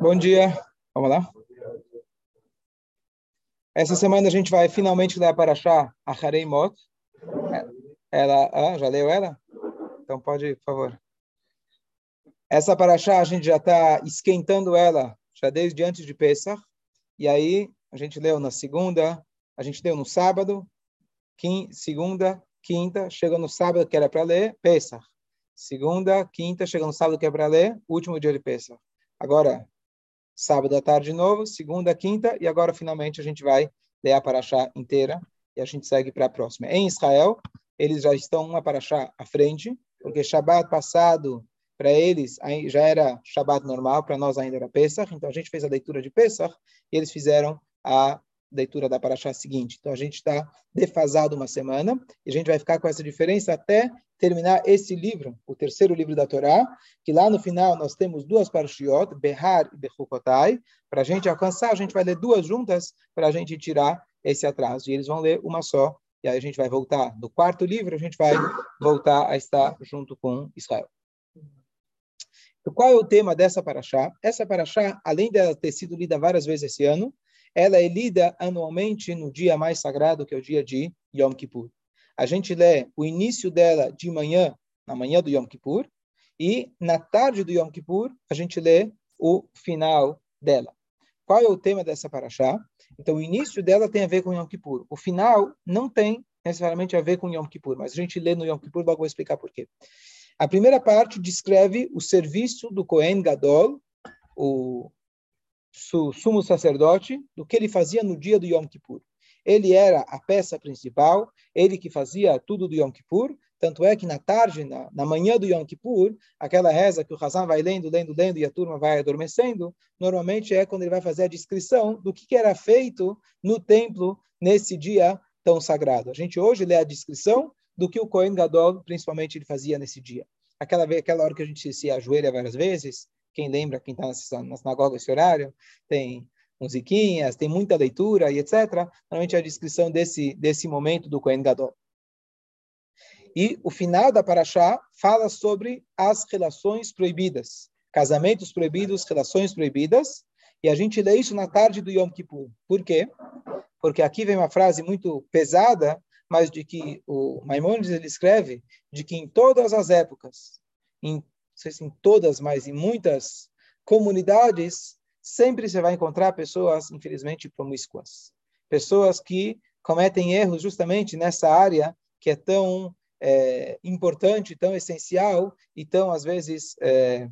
Bom dia. Vamos lá? Essa semana a gente vai finalmente ler a Parashá Acharei Mot. Ela, ah, já leu ela? Então pode, por favor. Essa Parashá a gente já está esquentando ela já desde antes de Pesach. E aí a gente leu na segunda, a gente leu no sábado, quinta, segunda, quinta, chegou no sábado que era para ler Pesach. Segunda, quinta, chega no sábado que é para ler, último dia de Pesach. Agora, sábado à tarde de novo, segunda, quinta, e agora finalmente a gente vai ler a Paraxá inteira e a gente segue para a próxima. Em Israel, eles já estão uma Paraxá à frente, porque Shabat passado, para eles já era Shabat normal, para nós ainda era Pesach, então a gente fez a leitura de Pesach e eles fizeram a leitura da Paraxá seguinte. Então a gente está defasado uma semana e a gente vai ficar com essa diferença até terminar esse livro, o terceiro livro da Torá, que lá no final nós temos duas parashiot, Behar e Bechukotai. Para a gente alcançar, a gente vai ler duas juntas para a gente tirar esse atraso. E eles vão ler uma só. E aí a gente vai voltar no quarto livro, a gente vai voltar a estar junto com Israel. Então, qual é o tema dessa paraxá? Essa paraxá, além de ter sido lida várias vezes esse ano, ela é lida anualmente no dia mais sagrado, que é o dia de Yom Kippur. A gente lê o início dela de manhã, na manhã do Yom Kippur, e na tarde do Yom Kippur, a gente lê o final dela. Qual é o tema dessa paraxá? Então, o início dela tem a ver com Yom Kippur. O final não tem necessariamente a ver com Yom Kippur, mas a gente lê no Yom Kippur, logo vou explicar por quê. A primeira parte descreve o serviço do Kohen Gadol, o sumo sacerdote, do que ele fazia no dia do Yom Kippur. Ele era a peça principal, ele que fazia tudo do Yom Kippur, tanto é que na tarde, na, na manhã do Yom Kippur, aquela reza que o Hazan vai lendo, lendo, lendo e a turma vai adormecendo, normalmente é quando ele vai fazer a descrição do que, que era feito no templo nesse dia tão sagrado. A gente hoje lê a descrição do que o Kohen Gadol, principalmente, ele fazia nesse dia. Aquela, aquela hora que a gente se ajoelha várias vezes, quem lembra, quem está na sinagoga esse horário, tem musiquinhas, tem muita leitura e etc. Normalmente é a descrição desse, desse momento do Kohen Gadol. E o final da Paraxá fala sobre as relações proibidas, casamentos proibidos, relações proibidas, e a gente lê isso na tarde do Yom Kippur. Por quê? Porque aqui vem uma frase muito pesada, mas de que o Maimonides ele escreve de que em todas as épocas, em, sei se em todas, mas em muitas comunidades, sempre você vai encontrar pessoas, infelizmente, promíscuas. Pessoas que cometem erros justamente nessa área que é tão é, importante, tão essencial e tão, às vezes, é,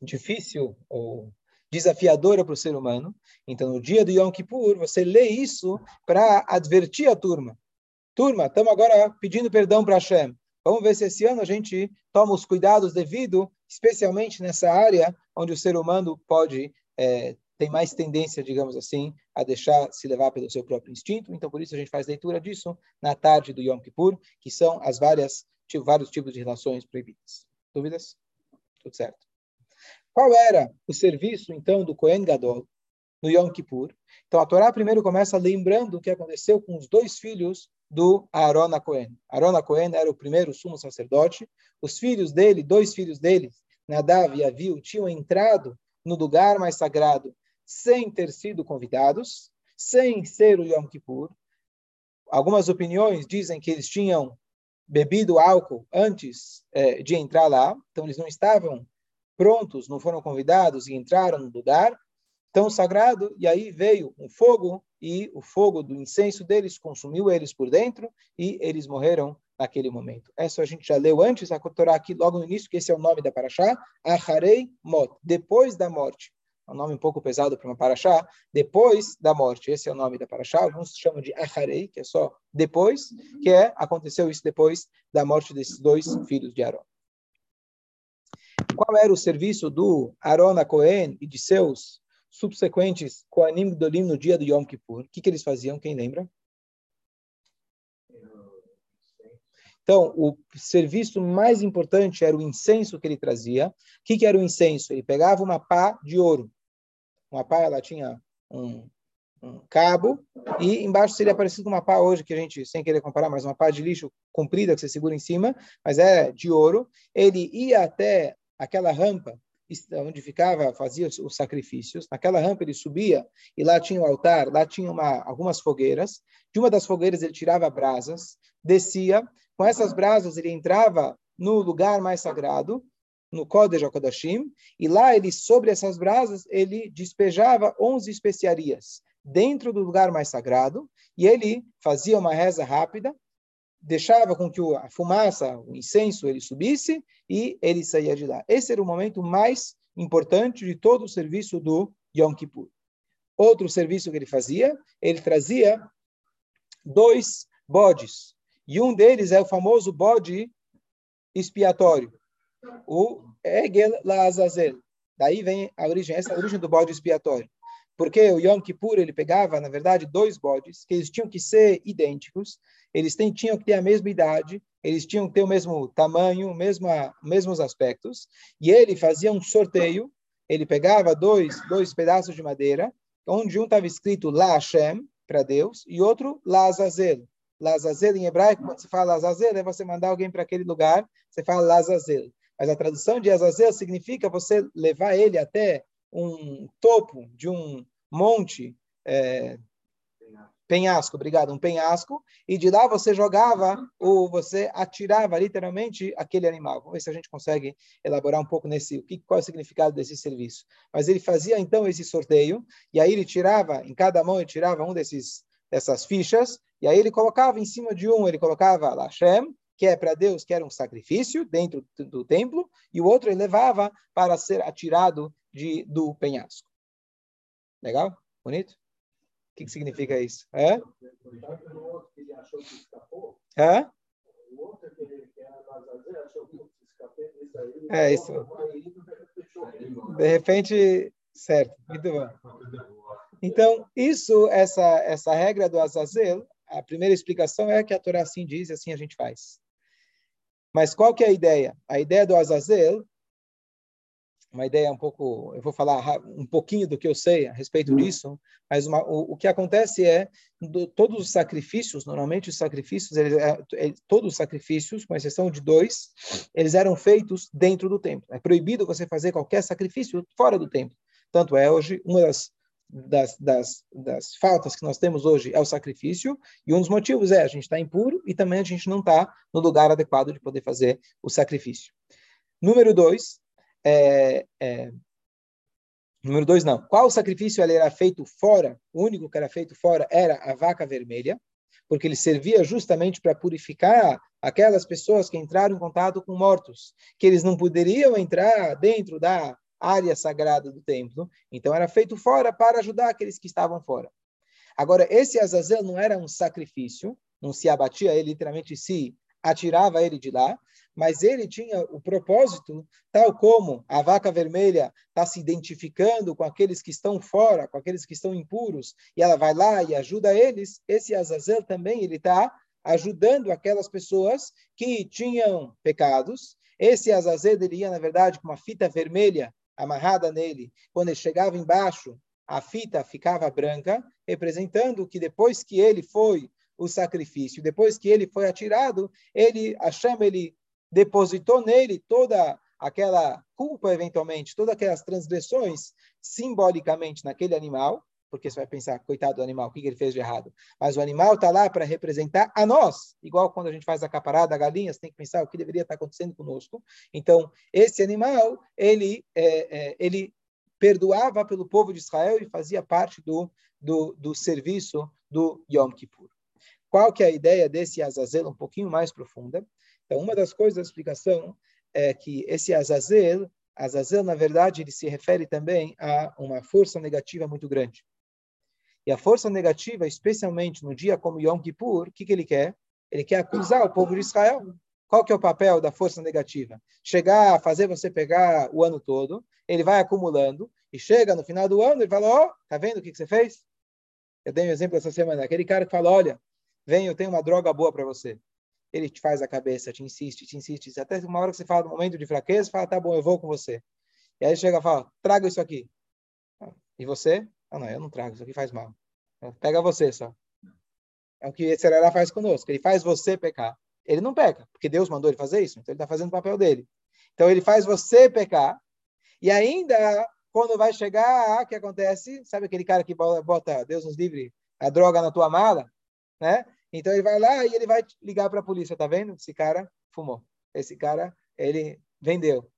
difícil ou desafiadora para o ser humano. Então, no dia do Yom Kippur, você lê isso para advertir a turma. Turma, estamos agora pedindo perdão para Hashem. Vamos ver se esse ano a gente toma os cuidados devidos, especialmente nessa área onde o ser humano pode é, tem mais tendência, digamos assim, a deixar se levar pelo seu próprio instinto. Então, por isso a gente faz leitura disso na tarde do Yom Kippur, que são as várias vários tipos de relações proibidas. Dúvidas? Tudo certo. Qual era o serviço então do Kohen Gadol no Yom Kippur? Então, a Torá primeiro começa lembrando o que aconteceu com os dois filhos do Aaron Cohen. Aaron Cohen era o primeiro sumo sacerdote. Os filhos dele, dois filhos dele, Nadav e Aviu, tinham entrado no lugar mais sagrado sem ter sido convidados, sem ser o Yom Kippur. Algumas opiniões dizem que eles tinham bebido álcool antes é, de entrar lá, então eles não estavam prontos, não foram convidados e entraram no lugar tão sagrado, e aí veio um fogo, e o fogo do incenso deles consumiu eles por dentro, e eles morreram naquele momento. Essa a gente já leu antes, a Torá aqui logo no início, que esse é o nome da Paraxá, Acharei Mot, depois da morte. É um nome um pouco pesado para uma Paraxá, depois da morte. Esse é o nome da Paraxá, alguns chamam de Acharei, que é só depois, que é, aconteceu isso depois da morte desses dois filhos de Aaron. Qual era o serviço do Aaron a Cohen e de seus subsequentes Kohanim Gdolim no dia do Yom Kippur. O que, que eles faziam? Quem lembra? Então, o serviço mais importante era o incenso que ele trazia. O que, que era o incenso? Ele pegava uma pá de ouro. Uma pá, ela tinha um, um cabo, e embaixo seria parecido com uma pá hoje, que a gente, sem querer comparar, mas uma pá de lixo comprida que você segura em cima, mas é de ouro. Ele ia até aquela rampa onde ficava, fazia os sacrifícios. Naquela rampa ele subia e lá tinha o altar, lá tinha uma, algumas fogueiras. De uma das fogueiras ele tirava brasas, descia. Com essas brasas ele entrava no lugar mais sagrado, no Kodesh HaKodashim, e lá ele, sobre essas brasas, ele despejava 11 especiarias dentro do lugar mais sagrado, e ele fazia uma reza rápida, deixava com que a fumaça, o incenso, ele subisse e ele saía de lá. Esse era o momento mais importante de todo o serviço do Yom Kippur. Outro serviço que ele fazia, ele trazia dois bodes. E um deles é o famoso bode expiatório, o Egel Laazazel. Daí vem a origem, essa é a origem do bode expiatório. Porque o Yom Kippur, ele pegava, na verdade, dois bodes, que eles tinham que ser idênticos, eles têm, tinham que ter a mesma idade, eles tinham que ter o mesmo tamanho, mesma, mesmos aspectos, e ele fazia um sorteio, ele pegava dois, dois pedaços de madeira, onde um estava escrito La Hashem, para Deus, e outro La Azazel. La Azazel em hebraico, quando se fala Azazel, é você mandar alguém para aquele lugar, você fala La Azazel. Mas a tradução de Azazel significa você levar ele até um topo de um monte é, penhasco, obrigado, um penhasco, e de lá você jogava ou você atirava literalmente aquele animal. Vamos ver se a gente consegue elaborar um pouco nesse, o que, qual é o significado desse serviço. Mas ele fazia então esse sorteio, e aí ele tirava, em cada mão ele tirava um desses dessas fichas, e aí ele colocava em cima de um, ele colocava Lashem, que é para Deus, que era um sacrifício dentro do templo, e o outro ele levava para ser atirado de, do penhasco. Legal? Bonito? O que, que significa isso? É? É? É isso. De repente, certo. Muito bom. Então, isso, essa, essa regra do Azazel, a primeira explicação é que a Torá assim diz e assim a gente faz. Mas qual que é a ideia? A ideia do Azazel uma ideia um pouco, eu vou falar um pouquinho do que eu sei a respeito disso, mas uma, o, o, que acontece é do, todos os sacrifícios, normalmente os sacrifícios, eles, é, é, todos os sacrifícios, com exceção de dois, eles eram feitos dentro do templo. É proibido você fazer qualquer sacrifício fora do templo. Tanto é hoje uma das das, das, das faltas que nós temos hoje é o sacrifício, e um dos motivos é a gente está impuro e também a gente não está no lugar adequado de poder fazer o sacrifício. Número dois, é, é, número dois, não. Qual sacrifício ele era feito fora? O único que era feito fora era a vaca vermelha, porque ele servia justamente para purificar aquelas pessoas que entraram em contato com mortos, que eles não poderiam entrar dentro da área sagrada do templo, então era feito fora para ajudar aqueles que estavam fora. Agora, esse Azazel não era um sacrifício, não se abatia, ele literalmente se atirava ele de lá, mas ele tinha o propósito, tal como a vaca vermelha está se identificando com aqueles que estão fora, com aqueles que estão impuros, e ela vai lá e ajuda eles, esse Azazel também ele está ajudando aquelas pessoas que tinham pecados. Esse Azazel ele ia, na verdade, com uma fita vermelha amarrada nele. Quando ele chegava embaixo, a fita ficava branca, representando que depois que ele foi o sacrifício, depois que ele foi atirado, ele, chama ele depositou nele toda aquela culpa, eventualmente, todas aquelas transgressões, simbolicamente, naquele animal, porque você vai pensar, coitado do animal, o que ele fez de errado? Mas o animal está lá para representar a nós, igual quando a gente faz a caparada, a galinha, você tem que pensar o que deveria estar acontecendo conosco. Então, esse animal, ele, é, é, ele perdoava pelo povo de Israel e fazia parte do, do, do serviço do Yom Kippur. Qual que é a ideia desse Azazel um pouquinho mais profunda? Então, uma das coisas da explicação é que esse Azazel, Azazel, na verdade, ele se refere também a uma força negativa muito grande. E a força negativa, especialmente no dia como Yom Kippur, o que, que ele quer? Ele quer acusar o povo de Israel. Qual que é o papel da força negativa? Chegar a fazer você pegar o ano todo, ele vai acumulando, e chega no final do ano e fala, ó, oh, tá vendo o que, que você fez? Eu dei um exemplo essa semana, aquele cara que fala, olha, vem, eu tenho uma droga boa para você ele te faz a cabeça, te insiste, te insiste, até uma hora que você fala do momento de fraqueza, fala, tá bom, eu vou com você. E aí chega e fala, traga isso aqui. E você? Ah, não, eu não trago, isso aqui faz mal. Pega você só. É o que Yetzerará faz conosco. Ele faz você pecar. Ele não peca, porque Deus mandou ele fazer isso. Então ele está fazendo o papel dele. Então ele faz você pecar. E ainda, quando vai chegar, o que acontece? Sabe aquele cara que bota, Deus nos livre, a droga na tua mala? Né? Então ele vai lá e ele vai ligar para a polícia. Tá vendo? Esse cara fumou. Esse cara, ele vendeu.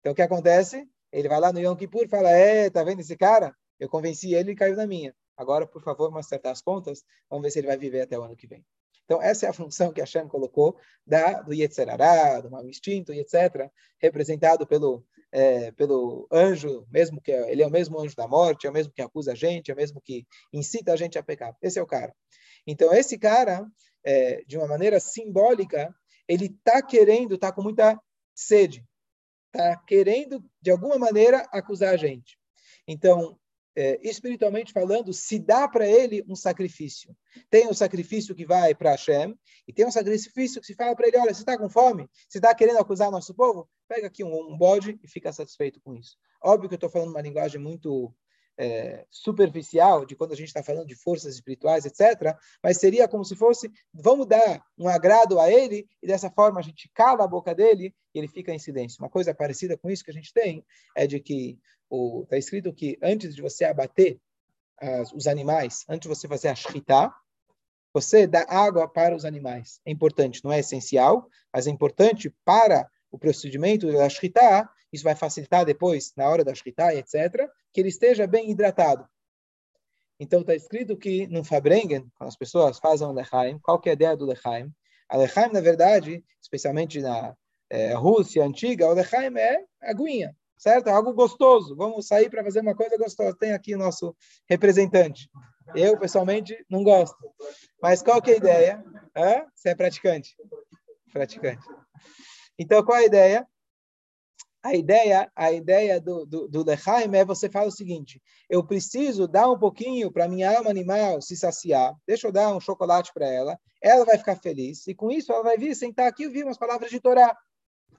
Então o que acontece? Ele vai lá no Yom Kippur e fala: É, tá vendo esse cara? Eu convenci ele e caiu na minha. Agora, por favor, vamos acertar as contas. Vamos ver se ele vai viver até o ano que vem. Então, essa é a função que Hashem colocou da, do Yetzerará, do mau instinto etc., representado pelo, é, pelo anjo, mesmo que ele é o mesmo anjo da morte, é o mesmo que acusa a gente, é o mesmo que incita a gente a pecar. Esse é o cara. Então, esse cara, é, de uma maneira simbólica, ele está querendo, está com muita sede, está querendo, de alguma maneira, acusar a gente. Então, é, espiritualmente falando, se dá para ele um sacrifício. Tem um sacrifício que vai para Hashem, e tem um sacrifício que se fala para ele: olha, você está com fome? Você está querendo acusar nosso povo? Pega aqui um, um bode e fica satisfeito com isso. Óbvio que eu estou falando uma linguagem muito é, superficial de quando a gente está falando de forças espirituais, etc. Mas seria como se fosse, vamos dar um agrado a ele e dessa forma a gente cala a boca dele e ele fica em silêncio. Uma coisa parecida com isso que a gente tem é de que está escrito que antes de você abater as, os animais, antes de você fazer a shritá, você dá água para os animais. É importante, não é essencial, mas é importante para o procedimento da shritá, isso vai facilitar depois, na hora da shritá, etc., que ele esteja bem hidratado. Então está escrito que no Fabrengen, quando as pessoas fazem o lechaim, qual que é a ideia do lechaim? A lechaim, na verdade, especialmente na é, Rússia antiga, o lechaim é aguinha, certo? Algo gostoso. Vamos sair para fazer uma coisa gostosa. Tem aqui nosso representante. Eu, pessoalmente, não gosto. Mas qual que é a ideia? Hã? Você é praticante? Praticante. Então, qual é a ideia? A ideia, a ideia do, do, do Lechaim é você fala o seguinte: eu preciso dar um pouquinho para minha alma animal se saciar, deixa eu dar um chocolate para ela, ela vai ficar feliz, e com isso ela vai vir sentar aqui e ouvir umas palavras de Torá.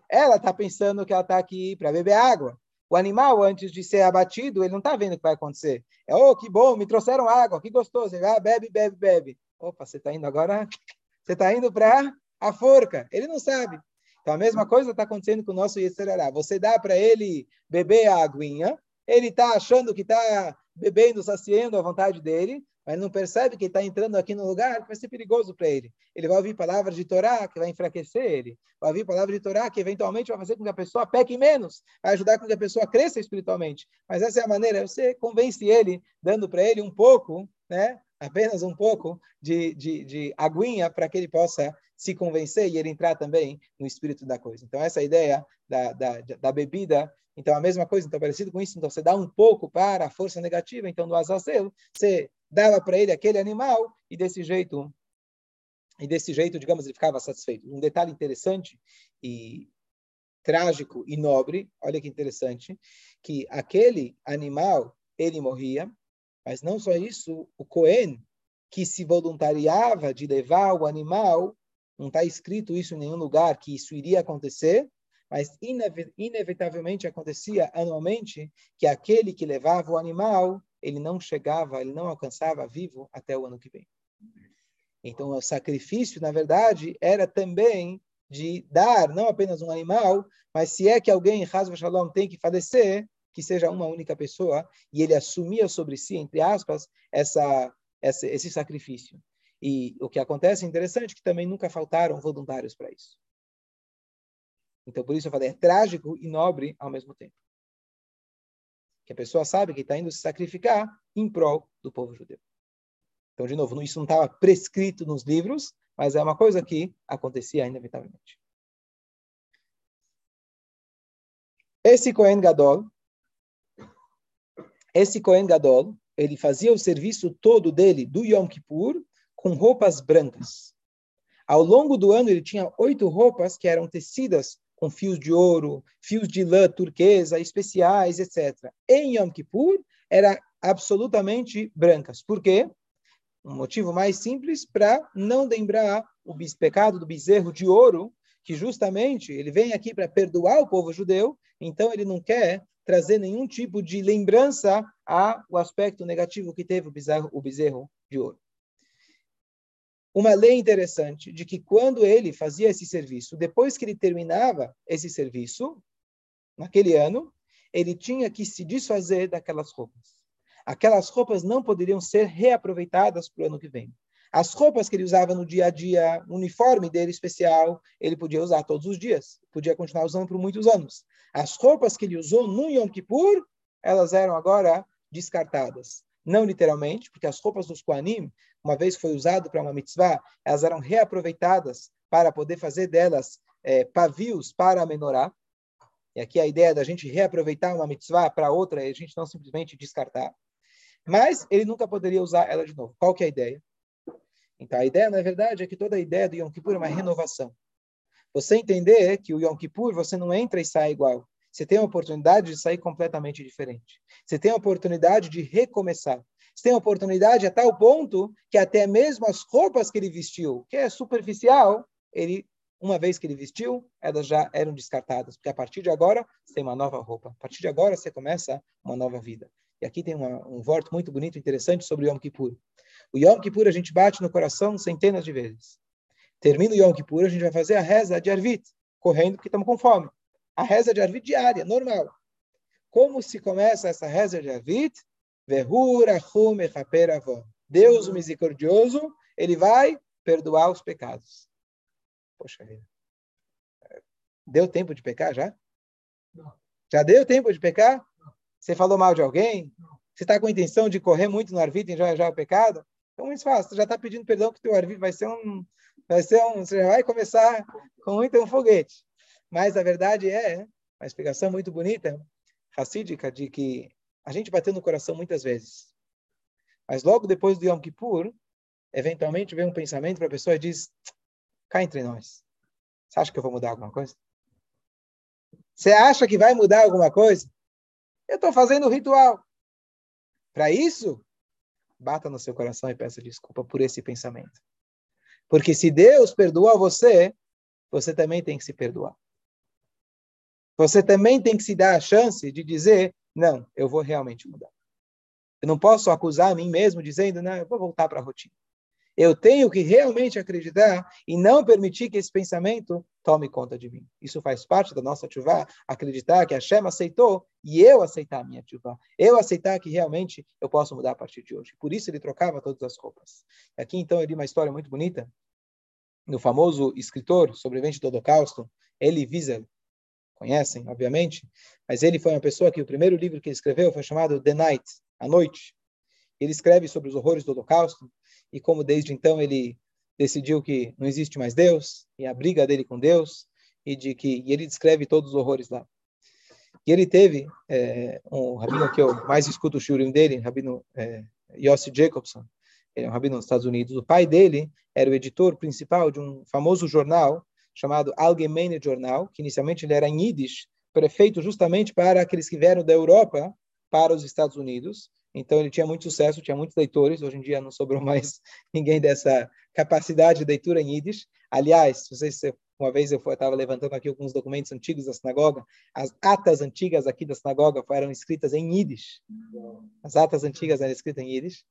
Ela está pensando que ela está aqui para beber água. O animal, antes de ser abatido, ele não está vendo o que vai acontecer. É, oh, que bom, me trouxeram água, que gostoso. Ele ah, bebe, bebe, bebe. Opa, você está indo agora, você está indo para a forca. Ele não sabe. Então, a mesma coisa está acontecendo com o nosso Yetzirará. Você dá para ele beber a aguinha, ele está achando que está bebendo, saciando a vontade dele, mas não percebe que está entrando aqui no lugar que vai ser perigoso para ele. Ele vai ouvir palavras de Torá que vai enfraquecer ele. Vai ouvir palavras de Torá que eventualmente vai fazer com que a pessoa peque menos, vai ajudar com que a pessoa cresça espiritualmente. Mas essa é a maneira, você convence ele, dando para ele um pouco, né? apenas um pouco de, de, de aguinha para que ele possa se convencer e ele entrar também no espírito da coisa. Então, essa é ideia da, da, da bebida. Então, a mesma coisa, então, parecido com isso. Então, você dá um pouco para a força negativa. Então, no azazel, você dava para ele aquele animal e desse jeito e desse jeito, digamos, ele ficava satisfeito. Um detalhe interessante e trágico e nobre, olha que interessante, que aquele animal, ele morria, mas não só isso, o Cohen, que se voluntariava de levar o animal, não está escrito isso em nenhum lugar que isso iria acontecer, mas inevitavelmente acontecia anualmente que aquele que levava o animal ele não chegava, ele não alcançava vivo até o ano que vem. Então, o sacrifício, na verdade, era também de dar não apenas um animal, mas se é que alguém, Hazva Shalom, tem que falecer, que seja uma única pessoa, e ele assumia sobre si, entre aspas, essa, essa, esse sacrifício. E o que acontece é interessante que também nunca faltaram voluntários para isso. Então, por isso eu falei, é trágico e nobre ao mesmo tempo que a pessoa sabe que está indo se sacrificar em prol do povo judeu. Então, de novo, isso não estava prescrito nos livros, mas é uma coisa que acontecia inevitavelmente. Esse Cohen Gadol, esse Cohen Gadol, ele fazia o serviço todo dele do Yom Kippur com roupas brancas. Ao longo do ano, ele tinha oito roupas que eram tecidas com fios de ouro, fios de lã turquesa, especiais, etc. Em Yom Kippur, era absolutamente brancas. Por quê? Um motivo mais simples para não lembrar o pecado do bezerro de ouro, que justamente ele vem aqui para perdoar o povo judeu, então ele não quer trazer nenhum tipo de lembrança ao aspecto negativo que teve o bezerro, o bezerro de ouro. Uma lei interessante de que quando ele fazia esse serviço, depois que ele terminava esse serviço, naquele ano, ele tinha que se desfazer daquelas roupas. Aquelas roupas não poderiam ser reaproveitadas para o ano que vem. As roupas que ele usava no dia a dia, o uniforme dele especial, ele podia usar todos os dias, podia continuar usando por muitos anos. As roupas que ele usou no Yom Kippur, elas eram agora descartadas. Não literalmente, porque as roupas dos Koanim, uma vez foi usado para uma mitzvah, elas eram reaproveitadas para poder fazer delas é, pavios para a menorá. E aqui a ideia da gente reaproveitar uma mitzvah para outra e a gente não simplesmente descartar. Mas ele nunca poderia usar ela de novo. Qual que é a ideia? Então, a ideia, na verdade, é que toda a ideia do Yom Kippur é uma renovação. Você entender que o Yom Kippur, você não entra e sai igual. Você tem a oportunidade de sair completamente diferente. Você tem a oportunidade de recomeçar. Você tem oportunidade a tal ponto que até mesmo as roupas que ele vestiu, que é superficial, ele, uma vez que ele vestiu, elas já eram descartadas. Porque a partir de agora, você tem uma nova roupa. A partir de agora, você começa uma nova vida. E aqui tem uma, um voto muito bonito, interessante sobre o Yom Kippur. O Yom Kippur a gente bate no coração centenas de vezes. Termina o Yom Kippur, a gente vai fazer a reza de Arvit, correndo porque estamos com fome. A reza de Arvit diária, normal. Como se começa essa reza de Arvit? Deus, o misericordioso, ele vai perdoar os pecados. Poxa vida. Deu tempo de pecar já? Não. Já deu tempo de pecar? Você falou mal de alguém? Você está com a intenção de correr muito no Arvit e já já o pecado? Então, muito fácil. Você já está pedindo perdão que o teu Arvit vai ser um, vai ser um, você já vai começar com muito um foguete. Mas a verdade é, uma explicação muito bonita, racídica, de que a gente bateu no coração muitas vezes. Mas logo depois do Yom Kippur, eventualmente vem um pensamento para a pessoa e diz: cá entre nós. Você acha que eu vou mudar alguma coisa? Você acha que vai mudar alguma coisa? Eu estou fazendo o ritual. Para isso, bata no seu coração e peça desculpa por esse pensamento. Porque se Deus perdoou você, você também tem que se perdoar. Você também tem que se dar a chance de dizer: não, eu vou realmente mudar. Eu não posso acusar a mim mesmo dizendo: não, eu vou voltar para a rotina. Eu tenho que realmente acreditar e não permitir que esse pensamento tome conta de mim. Isso faz parte da nossa chuva, acreditar que a Hashem aceitou e eu aceitar a minha chuva. Eu aceitar que realmente eu posso mudar a partir de hoje. Por isso ele trocava todas as roupas. Aqui então eu li uma história muito bonita no famoso escritor sobrevivente do Holocausto, Elie Wiesel. Conhecem, obviamente, mas ele foi uma pessoa que o primeiro livro que ele escreveu foi chamado The Night, A Noite. Ele escreve sobre os horrores do Holocausto e como desde então ele decidiu que não existe mais Deus e a briga dele com Deus e de que e ele descreve todos os horrores lá. E ele teve é, um rabino que eu mais escuto o shurim dele, rabino é, Yossi Jacobson, ele é um rabino nos Estados Unidos. O pai dele era o editor principal de um famoso jornal chamado Allgemeine Journal, que inicialmente ele era em Yiddish, prefeito justamente para aqueles que vieram da Europa para os Estados Unidos. Então ele tinha muito sucesso, tinha muitos leitores. Hoje em dia não sobrou mais ninguém dessa capacidade de leitura em Yiddish. Aliás, vocês uma vez eu estava levantando aqui alguns documentos antigos da sinagoga. As atas antigas aqui da sinagoga foram escritas em Yiddish. As atas antigas eram escritas em Yiddish,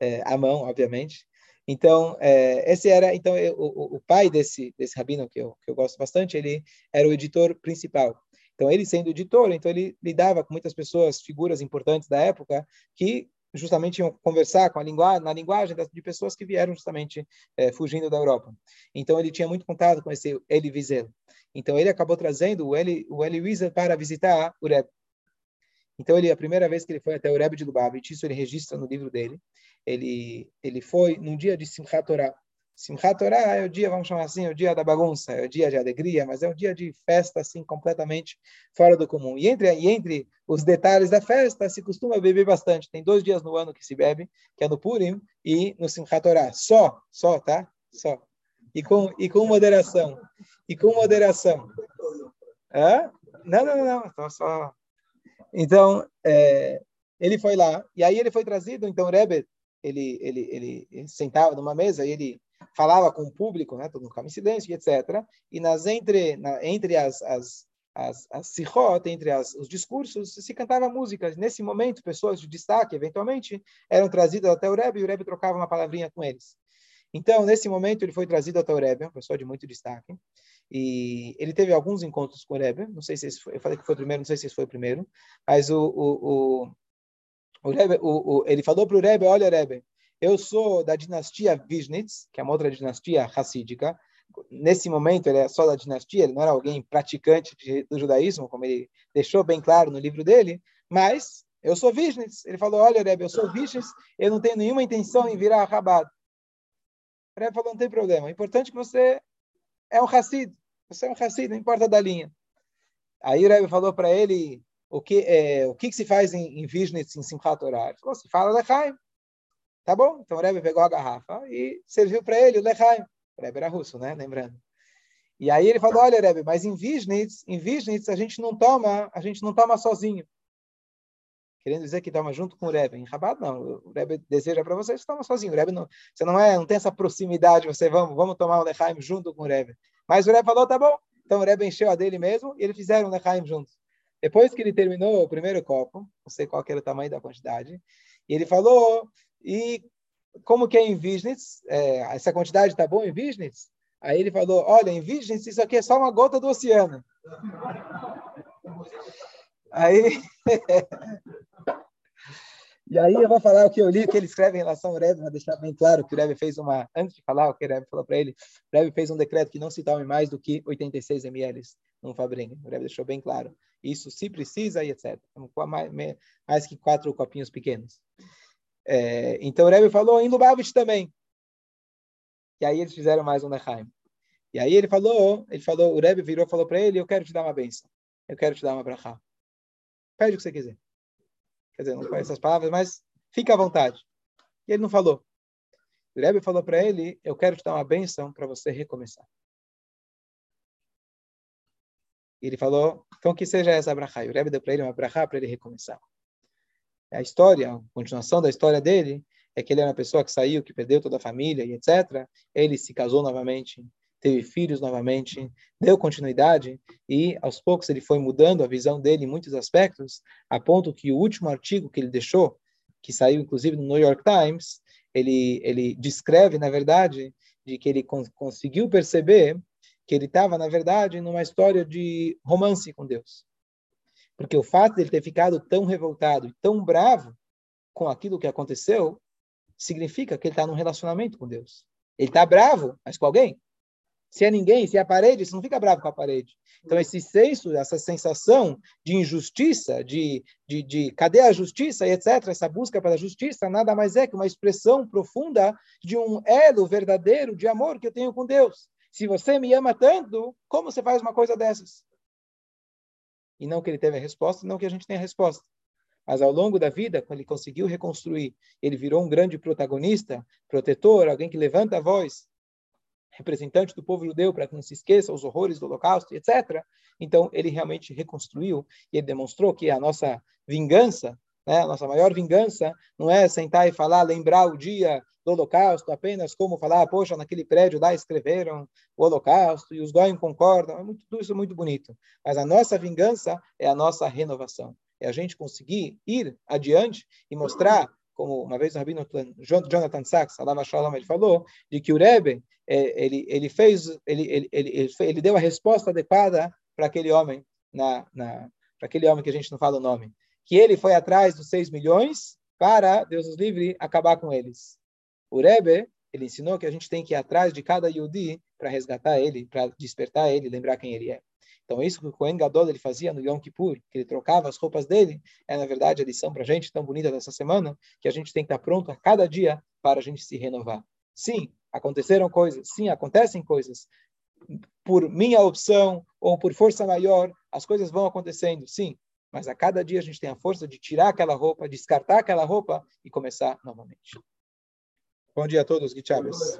é, à mão, obviamente. Então, é, esse era então eu, o, o, pai desse desse rabino que eu, que eu gosto bastante. Ele era o editor principal. Então, ele sendo editor, então ele lidava com muitas pessoas, figuras importantes da época, que justamente iam conversar com a linguagem, na linguagem de pessoas que vieram justamente é, fugindo da Europa. Então, ele tinha muito contato com esse Eli Wiesel. Então, ele acabou trazendo o Eli, o Eli Wiesel para visitar o Rebbe. Então, ele, a primeira vez que ele foi até o Rebbe de Lubavitch, isso ele registra no livro dele, ele, ele foi num dia de Simchat Torah. Simchat Torah é o dia, vamos chamar assim, é o dia da bagunça, é o dia de alegria, mas é um dia de festa, assim, completamente fora do comum. E entre, e entre os detalhes da festa, se costuma beber bastante. Tem dois dias no ano que se bebe, que é no Purim e no Simchat Torah. Só, só, tá? Só. E com, e com moderação. E com moderação. Hã? Não, não, não, não. Só... Então, é, ele foi lá, e aí ele foi trazido, então o Rebbe, ele, ele, ele, sentava numa mesa e ele falava com o público, né, todo mundo ficava em silêncio, etc. E nas entre, na, entre as, as, as, as sichot, entre as, os discursos, se cantava músicas. Nesse momento, pessoas de destaque, eventualmente, eram trazidas até o Rebbe e o Rebbe trocava uma palavrinha com eles. Então, nesse momento, ele foi trazido até o Rebbe, uma pessoa de muito destaque, e ele teve alguns encontros com o Rebbe, não sei se esse foi, eu falei que foi o primeiro, não sei se esse foi o primeiro, mas o, o, o, o, Rebbe, o, o ele falou para o Rebbe, olha Rebbe, eu sou da dinastia Vishnitz, que é uma outra dinastia racídica, nesse momento ele é só da dinastia, ele não era alguém praticante de, do judaísmo, como ele deixou bem claro no livro dele, mas eu sou Vishnitz. Ele falou, olha Rebbe, eu sou Vishnitz, eu não tenho nenhuma intenção em virar Rabat. O Rebbe falou, não tem problema, o importante é que você é um Hassid. Você é um Hassid, não importa da linha. Aí o Rebbe falou para ele o que, é, o que, que se faz em, em em Simchat Torah. Ele falou, se fala Lechaim. Tá bom? Então o Rebbe pegou a garrafa e serviu para ele o Lechaim. O Rebbe era russo, né? Lembrando. E aí ele falou, olha, Rebbe, mas em Vishnitz, em Vishnitz a gente não toma, a gente não toma sozinho. Querendo dizer que toma junto com o Rebbe. Em Rabat, não. O Rebbe deseja para você, você toma sozinho. O Rebbe não, você não é, não tem essa proximidade, você vamos, vamos tomar o Lechaim junto com o Rebbe. Mas o Rebbe falou, tá bom. Então o Rebbe encheu a dele mesmo e eles fizeram o Lechaim juntos. Depois que ele terminou o primeiro copo, não sei qual era o tamanho da quantidade, e ele falou, e como que é em Vishnitz? É, essa quantidade está bom em Vishnitz? Aí ele falou, olha, em Vishnitz isso aqui é só uma gota do oceano. Aí E aí eu vou falar o que eu li, o que ele escreve em relação ao Rebbe, para deixar bem claro que o Rebbe fez uma, antes de falar o que o Rebbe falou para ele, o Rebbe fez um decreto que não se tome mais do que 86 ml num Fabrengue. O Rebbe deixou bem claro. Isso se precisa e etc. Mais, mais que quatro copinhos pequenos. É, então o Rebbe falou em Lubavitch também. E aí eles fizeram mais um Nechaim. E aí ele falou, ele falou, o Rebbe virou e falou para ele, eu quero te dar uma benção. Eu quero te dar uma brachá. Pede o que você quiser. Quer dizer, não conhece essas palavras, mas fica à vontade. E ele não falou. O Rebbe falou para ele, eu quero te dar uma benção para você recomeçar. E ele falou, então que seja essa brachá. E o Rebbe deu para ele uma brachá para ele recomeçar. A história, a continuação da história dele, é que ele era uma pessoa que saiu, que perdeu toda a família e etc. Ele se casou novamente, teve filhos novamente, deu continuidade e aos poucos ele foi mudando a visão dele em muitos aspectos, a ponto que o último artigo que ele deixou, que saiu inclusive no New York Times, ele ele descreve na verdade de que ele cons conseguiu perceber que ele estava na verdade numa história de romance com Deus. Porque o fato de ele ter ficado tão revoltado e tão bravo com aquilo que aconteceu significa que ele está num relacionamento com Deus. Ele está bravo, mas com alguém. Se é ninguém, se é a parede, você não fica bravo com a parede. Então, esse senso, essa sensação de injustiça, de, de, de cadê a justiça etc., essa busca pela justiça, nada mais é que uma expressão profunda de um elo verdadeiro de amor que eu tenho com Deus. Se você me ama tanto, como você faz uma coisa dessas? E não que ele teve a resposta, não que a gente tenha a resposta. Mas ao longo da vida, quando ele conseguiu reconstruir, ele virou um grande protagonista, protetor, alguém que levanta a voz, representante do povo judeu para que não se esqueça os horrores do Holocausto, etc. Então, ele realmente reconstruiu e ele demonstrou que a nossa vingança, né, a nossa maior vingança, não é sentar e falar, lembrar o dia do Holocausto, apenas como falar, poxa, naquele prédio lá escreveram o Holocausto e os Goyim concordam, é muito, tudo isso é muito bonito. Mas a nossa vingança é a nossa renovação. É a gente conseguir ir adiante e mostrar como uma vez o Rabino Jonathan Sachs, Alava Shalom, ele falou, de que o Rebbe, é, ele, ele fez, ele, ele, ele, ele deu a resposta adequada para aquele homem, na, na para aquele homem que a gente não fala o nome, que ele foi atrás dos 6 milhões para, Deus os livre, acabar com eles. O Rebbe, ele ensinou que a gente tem que ir atrás de cada Yudi para resgatar ele, para despertar ele, lembrar quem ele é. Então, isso que o Cohen Gadol ele fazia no Yom Kippur, que ele trocava as roupas dele, é, na verdade, a lição para a gente tão bonita dessa semana, que a gente tem que estar pronto a cada dia para a gente se renovar. Sim, aconteceram coisas, sim, acontecem coisas. Por minha opção ou por força maior, as coisas vão acontecendo, sim. Mas a cada dia a gente tem a força de tirar aquela roupa, descartar aquela roupa e começar novamente. Bom dia a todos, Guichaves.